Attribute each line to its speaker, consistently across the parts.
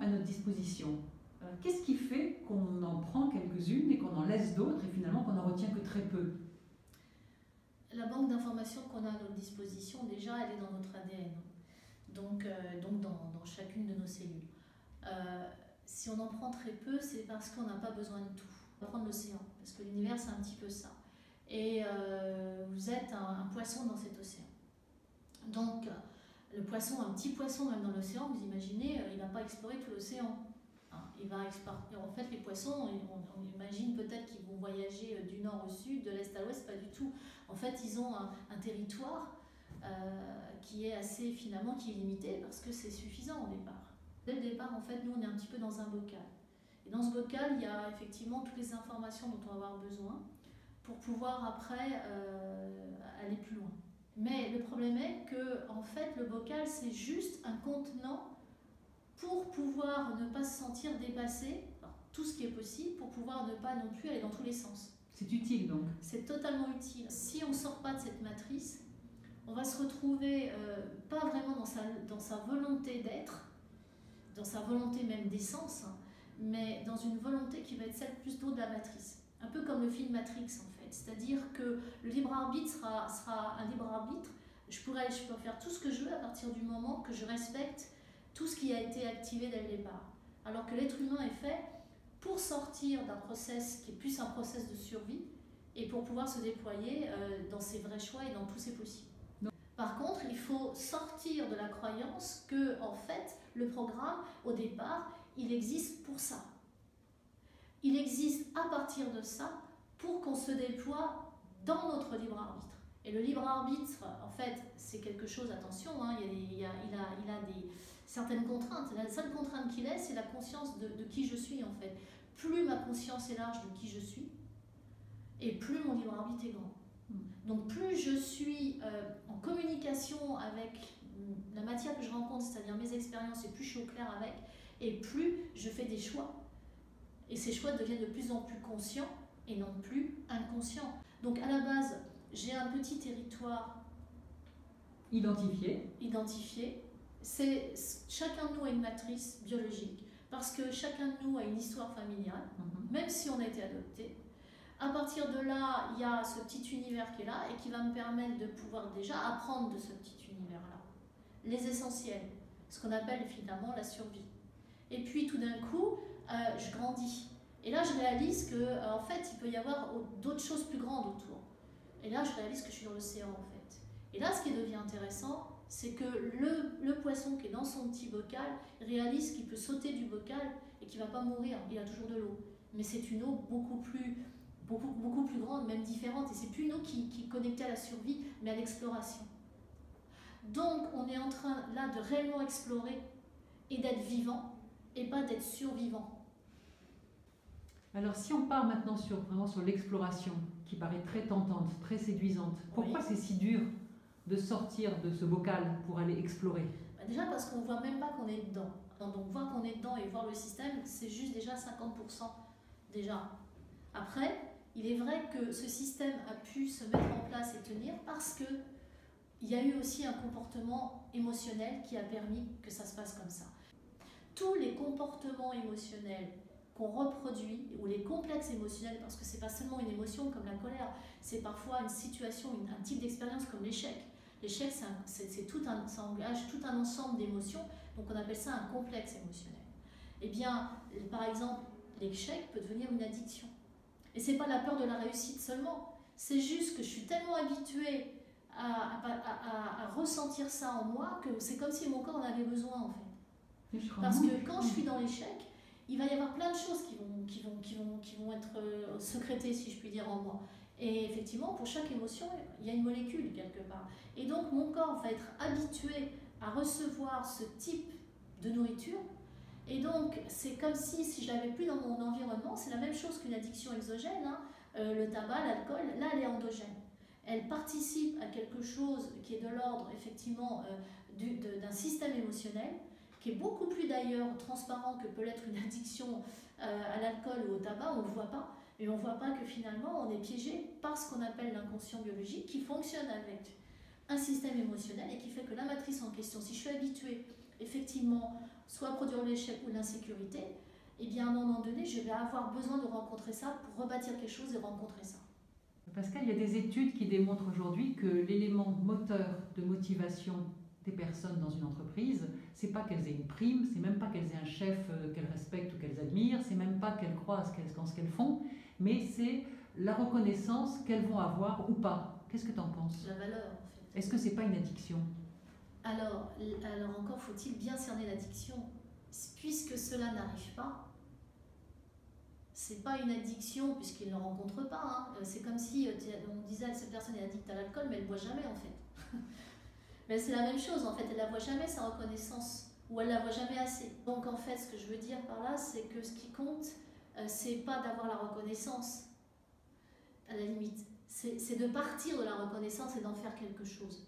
Speaker 1: à notre disposition. Euh, Qu'est-ce qui fait qu'on en prend quelques-unes et qu'on en laisse d'autres et finalement qu'on n'en retient que très peu?
Speaker 2: La banque d'informations qu'on a à notre disposition, déjà, elle est dans notre ADN, donc, euh, dans, chacune de nos cellules. Euh, si on en prend très peu, c'est parce qu'on n'a pas besoin de tout. On va prendre l'océan, parce que l'univers, c'est un petit peu ça. Et vous êtes un poisson dans cet océan. Donc, le poisson, un petit poisson même dans l'océan, vous imaginez, euh, il n'a pas exploré tout l'océan. Hein, il va. En fait, les poissons, on, imagine peut-être qu'ils vont voyager euh, du nord au sud, de l'est à l'ouest, pas du tout. En fait, ils ont un, territoire euh, qui est assez finalement qui est limité parce que c'est suffisant au départ. Dès le départ, en fait, nous, on est un petit peu dans un bocal. Et dans ce bocal, il y a effectivement toutes les informations dont on va avoir besoin pour pouvoir après aller plus loin. Mais le problème est que, en fait, le bocal, c'est juste un contenant pour pouvoir ne pas se sentir dépassé tout ce qui est possible, pour pouvoir ne pas non plus aller dans tous les sens.
Speaker 1: C'est utile donc.
Speaker 2: C'est totalement utile. Si on ne sort pas de cette matrice, on va se retrouver euh, pas vraiment dans sa, dans sa volonté d'être, dans sa volonté même d'essence, hein, mais dans une volonté qui va être celle plutôt de la matrice. Un peu comme le film Matrix en fait. C'est-à-dire que le libre arbitre sera, un libre arbitre. Je pourrais, je peux faire tout ce que je veux à partir du moment que je respecte tout ce qui a été activé dès le départ. Alors que l'être humain est fait pour sortir d'un process qui est plus un process de survie et pour pouvoir se déployer euh, dans ses vrais choix et dans tous ses possibles. Par contre, il faut sortir de la croyance que, en fait, le programme, au départ, il existe pour ça. Il existe à partir de ça pour qu'on se déploie dans notre libre arbitre. Et le libre arbitre, en fait, c'est quelque chose, attention, hein, il, a a, des, certaines contraintes. La seule contrainte qu'il ait, c'est la conscience de, de, qui je suis, en fait. Plus ma conscience est large de qui je suis, et plus mon libre arbitre est grand. Donc plus je suis euh, en communication avec la matière que je rencontre, c'est-à-dire mes expériences, et plus je suis au clair avec, et plus je fais des choix. Et ces choix deviennent de plus en plus conscients et non plus inconscients. Donc à la base, j'ai un petit territoire
Speaker 1: identifié.
Speaker 2: Identifié. C'est chacun de nous a une matrice biologique parce que chacun de nous a une histoire familiale, -hmm. même si on a été adopté. À partir de là, il y a ce petit univers qui est là et qui va me permettre de pouvoir déjà apprendre de ce petit univers-là. Les essentiels, ce qu'on appelle finalement la survie. Et puis tout d'un coup, euh, je grandis. Et là, je réalise que euh, en fait, il peut y avoir d'autres choses plus grandes autour. Et là, je réalise que je suis dans l'océan en fait. Et là, ce qui devient intéressant, c'est que le, poisson qui est dans son petit bocal réalise qu'il peut sauter du bocal et qu'il ne va pas mourir. Il a toujours de l'eau. Mais c'est une eau beaucoup plus beaucoup, beaucoup plus grande, même différente. Et c'est plus une eau qui, qui est connectée à la survie, mais à l'exploration. Donc, on est en train là de réellement explorer et d'être vivant, et pas d'être survivant.
Speaker 1: Alors, si on part maintenant sur, vraiment sur l'exploration, qui paraît très tentante, très séduisante, pourquoi oui. c'est si dur de sortir de ce bocal pour aller explorer?
Speaker 2: Bah Déjà parce qu'on ne voit même pas qu'on est dedans. Donc, voir qu'on est dedans et voir le système, c'est juste déjà 50% déjà. Après, il est vrai que ce système a pu se mettre en place et tenir parce que il y a eu aussi un comportement émotionnel qui a permis que ça se passe comme ça. Tous les comportements émotionnels qu'on reproduit, ou les complexes émotionnels, parce que c'est pas seulement une émotion comme la colère, c'est parfois une situation, une, un type d'expérience comme l'échec. L'échec, c'est tout un, ça engage tout un ensemble d'émotions, donc on appelle ça un complexe émotionnel. Eh bien, par exemple, l'échec peut devenir une addiction. Et c'est pas la peur de la réussite seulement, c'est juste que je suis tellement habituée à, à, à, à, ressentir ça en moi que c'est comme si mon corps en avait besoin en fait. Parce que quand je suis dans l'échec, il va y avoir plein de choses qui vont, qui vont, qui vont, qui vont être euh, secrétées, si je puis dire, en moi. Et effectivement, pour chaque émotion, il y a une molécule quelque part. Et donc, mon corps va être habitué à recevoir ce type de nourriture. Et donc, c'est comme si, si je l'avais plus dans mon environnement, c'est la même chose qu'une addiction exogène. Hein. Euh, le tabac, l'alcool, là, elle est endogène. Elle participe à quelque chose qui est de l'ordre, effectivement, euh, d'un système émotionnel qui est beaucoup plus d'ailleurs transparent que peut l'être une addiction euh, à l'alcool ou au tabac, on ne voit pas. Mais on ne voit pas que finalement on est piégé par ce qu'on appelle l'inconscient biologique qui fonctionne avec un système émotionnel et qui fait que la matrice en question, si je suis habituée effectivement soit produire l'échec ou l'insécurité, eh bien à un moment donné, je vais avoir besoin de rencontrer ça pour rebâtir quelque chose et rencontrer ça.
Speaker 1: Pascal, il y a des études qui démontrent aujourd'hui que l'élément moteur de motivation des personnes dans une entreprise, c'est pas qu'elles aient une prime, c'est même pas qu'elles aient un chef euh, qu'elles respectent ou qu'elles admirent, c'est même pas qu'elles croient en ce qu'elles font, mais c'est la reconnaissance qu'elles vont avoir ou pas. Qu'est-ce que tu en penses?
Speaker 2: La valeur, en fait.
Speaker 1: Est-ce que c'est pas une addiction?
Speaker 2: Alors, alors encore faut-il bien cerner l'addiction. Puisque cela n'arrive pas, c'est pas une addiction puisqu'il ne le rencontre pas. Hein. Euh, c'est comme si euh, on disait cette personne est addicte à l'alcool, mais elle ne boit jamais en fait. Mais c'est la même chose en fait, elle la voit jamais sa reconnaissance ou elle la voit jamais assez. Donc en fait, ce que je veux dire par là, c'est que ce qui compte, euh, c'est pas d'avoir la reconnaissance à la limite, c'est de partir de la reconnaissance et d'en faire quelque chose.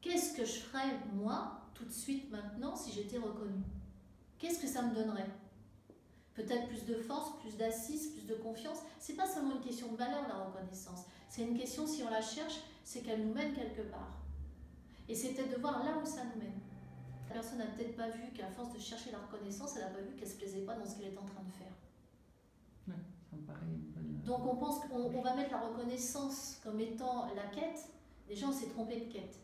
Speaker 2: Qu'est-ce que je ferais moi tout de suite maintenant si j'étais reconnue? Qu'est-ce que ça me donnerait? Peut-être plus de force, plus d'assises, plus de confiance. C'est pas seulement une question de valeur, la reconnaissance. C'est une question, si on la cherche, c'est qu'elle nous mène quelque part. Et c'est peut-être de voir là où ça nous mène. La personne n'a peut-être pas vu qu'à force de chercher la reconnaissance, elle n'a pas vu qu'elle ne se plaisait pas dans ce qu'elle est en train de faire.
Speaker 1: ça me paraît bonne...
Speaker 2: Donc on pense qu'on va mettre la reconnaissance comme étant la quête. Déjà, on s'est trompé de quête.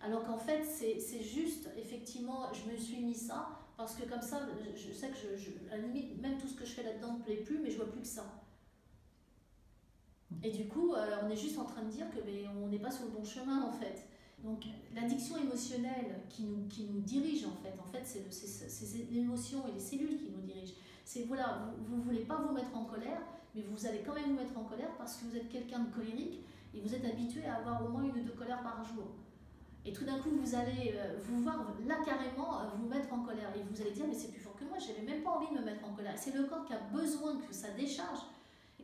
Speaker 2: Alors qu'en fait, c'est juste, effectivement, je me suis mis ça parce que comme ça, je sais que, je, à la limite, même tout ce que je fais là-dedans ne me plaît plus, mais je vois plus que ça. Et du coup, euh, on est juste en train de dire que mais, on n'est pas sur le bon chemin en fait. Donc l'addiction émotionnelle qui nous, qui nous dirige en fait, en fait c'est l'émotion et les cellules qui nous dirigent. C'est voilà, vous ne voulez pas vous mettre en colère, mais vous allez quand même vous mettre en colère parce que vous êtes quelqu'un de colérique et vous êtes habitué à avoir au moins une ou deux colères par jour. Et tout d'un coup, vous allez euh, vous voir là carrément euh, vous mettre en colère. Et vous allez dire, mais c'est plus fort que moi, je n'avais même pas envie de me mettre en colère. C'est le corps qui a besoin que ça décharge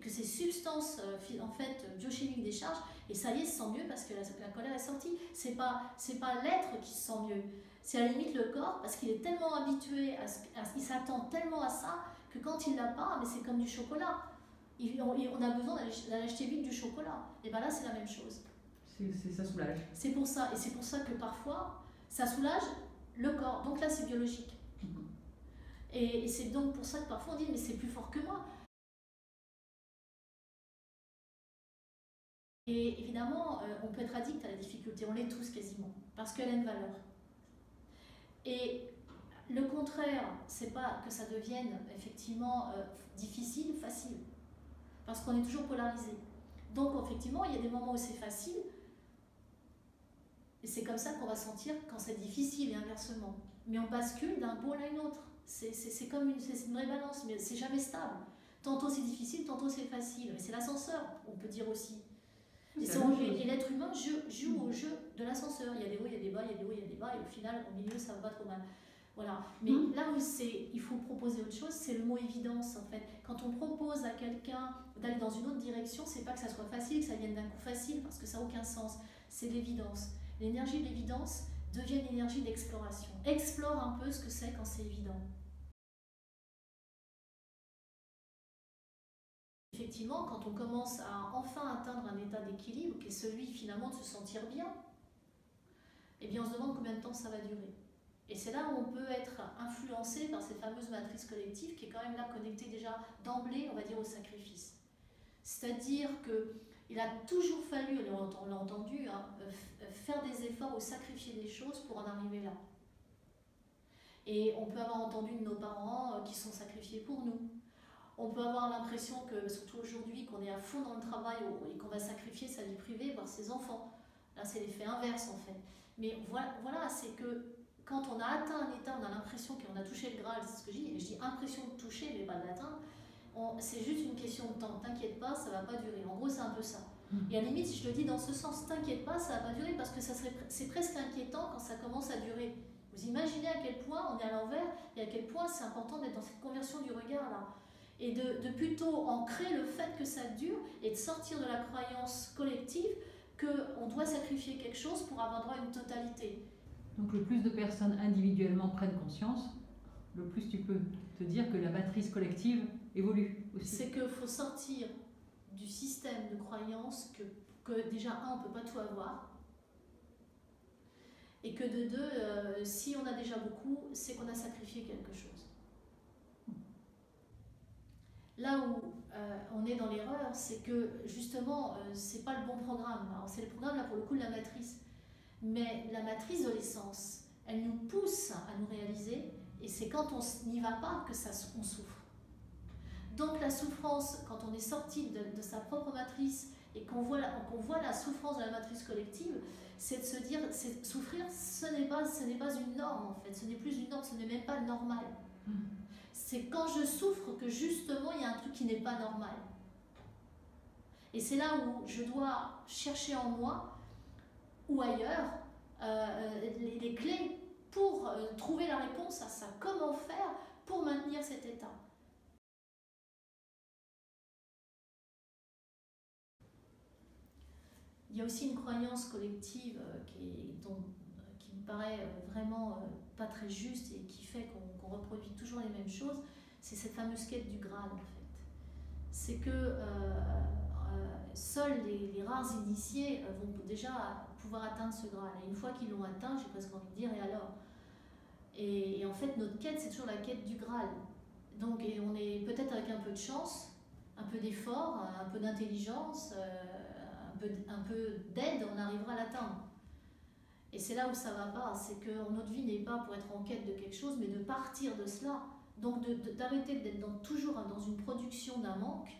Speaker 2: que ces substances euh, en fait biochimiques déchargent. Et ça y est, se sent mieux parce que la, colère est sortie. C'est pas c'est pas l'être qui se sent mieux. C'est à la limite le corps parce qu'il est tellement habitué, à, ce, il s'attend tellement à ça que quand il l'a pas, mais c'est comme du chocolat. on, a besoin d'aller acheter vite du chocolat. Et bien là, c'est la même chose
Speaker 1: ça soulage.
Speaker 2: C'est pour ça, et c'est pour ça que parfois, ça soulage le corps. Donc là, c'est biologique. Mhm. Et, c'est donc pour ça que parfois on dit, mais c'est plus fort que moi. Et évidemment, euh, on peut être addict à la difficulté, on l'est tous quasiment, parce qu'elle a une valeur. Et le contraire, c'est pas que ça devienne effectivement euh, difficile, facile, parce qu'on est toujours polarisé. Donc effectivement, il y a des moments où c'est facile, et c'est comme ça qu'on va sentir quand c'est difficile et inversement. Mais on bascule d'un pôle à une autre. C'est comme une, une vraie balance, mais c'est jamais stable. Tantôt c'est difficile, tantôt c'est facile. Mais c'est l'ascenseur, on peut dire aussi. Et, l'être humain joue, au jeu de l'ascenseur. Il y a des hauts, il y a des bas, il y a des hauts, il y a des bas, et au final, au milieu, ça va pas trop mal. Voilà. Mais mmh. là où il faut proposer autre chose, c'est le mot évidence en fait. Quand on propose à quelqu'un d'aller dans une autre direction, c'est pas que ça soit facile, que ça vienne d'un coup facile, parce que ça n'a aucun sens. C'est l'évidence l'énergie de l'évidence devient une énergie d'exploration. Explore un peu ce que c'est quand c'est évident. Effectivement, quand on commence à enfin atteindre un état d'équilibre, qui est celui finalement de se sentir bien, eh bien on se demande combien de temps ça va durer. Et c'est là où on peut être influencé par cette fameuse matrice collective qui est quand même là connectée déjà d'emblée, on va dire, au sacrifice. C'est-à-dire que il a toujours fallu, on l'a entendu, hein, faire des efforts ou sacrifier des choses pour en arriver là. Et on peut avoir entendu nos parents euh, qui sont sacrifiés pour nous. On peut avoir l'impression que, surtout aujourd'hui, qu'on est à fond dans le travail et qu'on va sacrifier sa vie privée, voire ses enfants. Là, c'est l'effet inverse en fait. Mais voilà, voilà c'est que quand on a atteint un état, on a l'impression qu'on a touché le Graal, c'est ce que je dis, et je dis impression de toucher, mais pas de l'atteindre c'est juste une question de temps. T'inquiète pas, ça va pas durer. En gros, c'est un peu ça. Mm. Et à la limite, je le dis dans ce sens, t'inquiète pas, ça va pas durer parce que c'est presque inquiétant quand ça commence à durer. Vous imaginez à quel point on est à l'envers et à quel point c'est important d'être dans cette conversion du regard là. Et de, de, plutôt ancrer le fait que ça dure et de sortir de la croyance collective qu'on doit sacrifier quelque chose pour avoir droit à une totalité.
Speaker 1: Donc le plus de personnes individuellement prennent conscience, le plus tu peux te dire que la matrice collective évolue aussi.
Speaker 2: C'est qu'il faut sortir du système de croyance que, que déjà, un, on ne peut pas tout avoir, Et que de deux, euh, si on a déjà beaucoup, c'est qu'on a sacrifié quelque chose. Là où euh, on est dans l'erreur, c'est que justement, euh, c'est pas le bon programme. C'est le programme là pour le coup de la matrice. Mais la matrice de l'essence, elle nous pousse à nous réaliser, et c'est quand on n'y va pas que ça, on souffre. Donc la souffrance, quand on est sorti de, sa propre matrice et qu'on voit, la souffrance de la matrice collective, c'est de se dire, souffrir, ce n'est, pas, ce pas une norme en fait, ce n'est plus une norme, ce n'est même pas normal. Hmm. C'est quand je souffre que justement il y a un truc qui n'est pas normal. Et c'est là où je dois chercher en moi ou ailleurs euh, les, les, clés pour euh, trouver la réponse à ça. Comment faire pour maintenir cet état? Il y a aussi une croyance collective euh, qui, qui paraît euh, vraiment euh, pas très juste et qui fait qu'on reproduit toujours les mêmes choses, c'est cette fameuse quête du Graal en fait. C'est que seuls les, rares initiés vont déjà pouvoir atteindre ce Graal. Et une fois qu'ils l'ont atteint, j'ai presque envie de dire, et alors? Et, en fait, notre quête, c'est toujours la quête du Graal. Donc, on est peut-être avec un peu de chance, un peu d'effort, un peu d'intelligence, un peu, d'aide, on arrivera à l'atteindre. Et c'est là où ça va pas, c'est que notre vie n'est pas pour être en quête de quelque chose, mais de partir de cela. Donc d'arrêter d'être dans, toujours dans une production d'un manque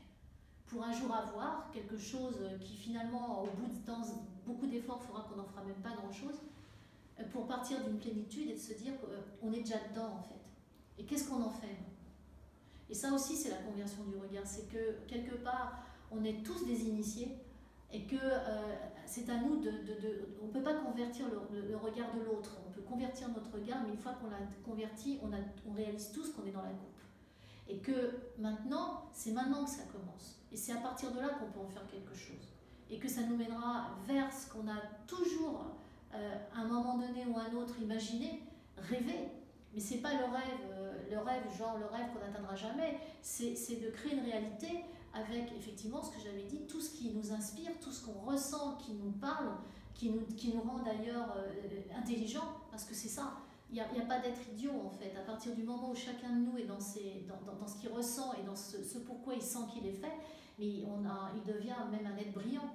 Speaker 2: pour un jour avoir quelque chose qui finalement, au bout de temps, beaucoup d'efforts fera qu'on n'en fera même pas grand-chose, euh, pour partir d'une plénitude et de se dire qu'on est déjà dedans en fait. Et qu'est-ce qu'on en fait Et ça aussi, c'est la conversion du regard. C'est que quelque part, on est tous des initiés, et que euh, c'est à nous de, on ne peut pas convertir le, regard de l'autre, on peut convertir notre regard, mais une fois qu'on l'a converti, on, réalise tous qu'on est dans la coupe. Et que maintenant, c'est maintenant que ça commence. Et c'est à partir de là qu'on peut en faire quelque chose. Et que ça nous mènera vers ce qu'on a toujours, euh, à un moment donné ou à un autre, imaginé, rêvé. Mais c'est pas le rêve, euh, le rêve, genre le rêve qu'on n'atteindra jamais, c'est de créer une réalité avec effectivement ce que j'avais dit, tout ce qui nous inspire, tout ce qu'on ressent, qui nous parle, qui nous, qui nous rend d'ailleurs euh, intelligents, parce que c'est ça. Il n'y a, pas d'être idiot en fait. À partir du moment où chacun de nous est dans, ses, dans, dans, ce qu'il ressent et dans ce, ce pourquoi il sent qu'il est fait, mais on a, il devient même un être brillant.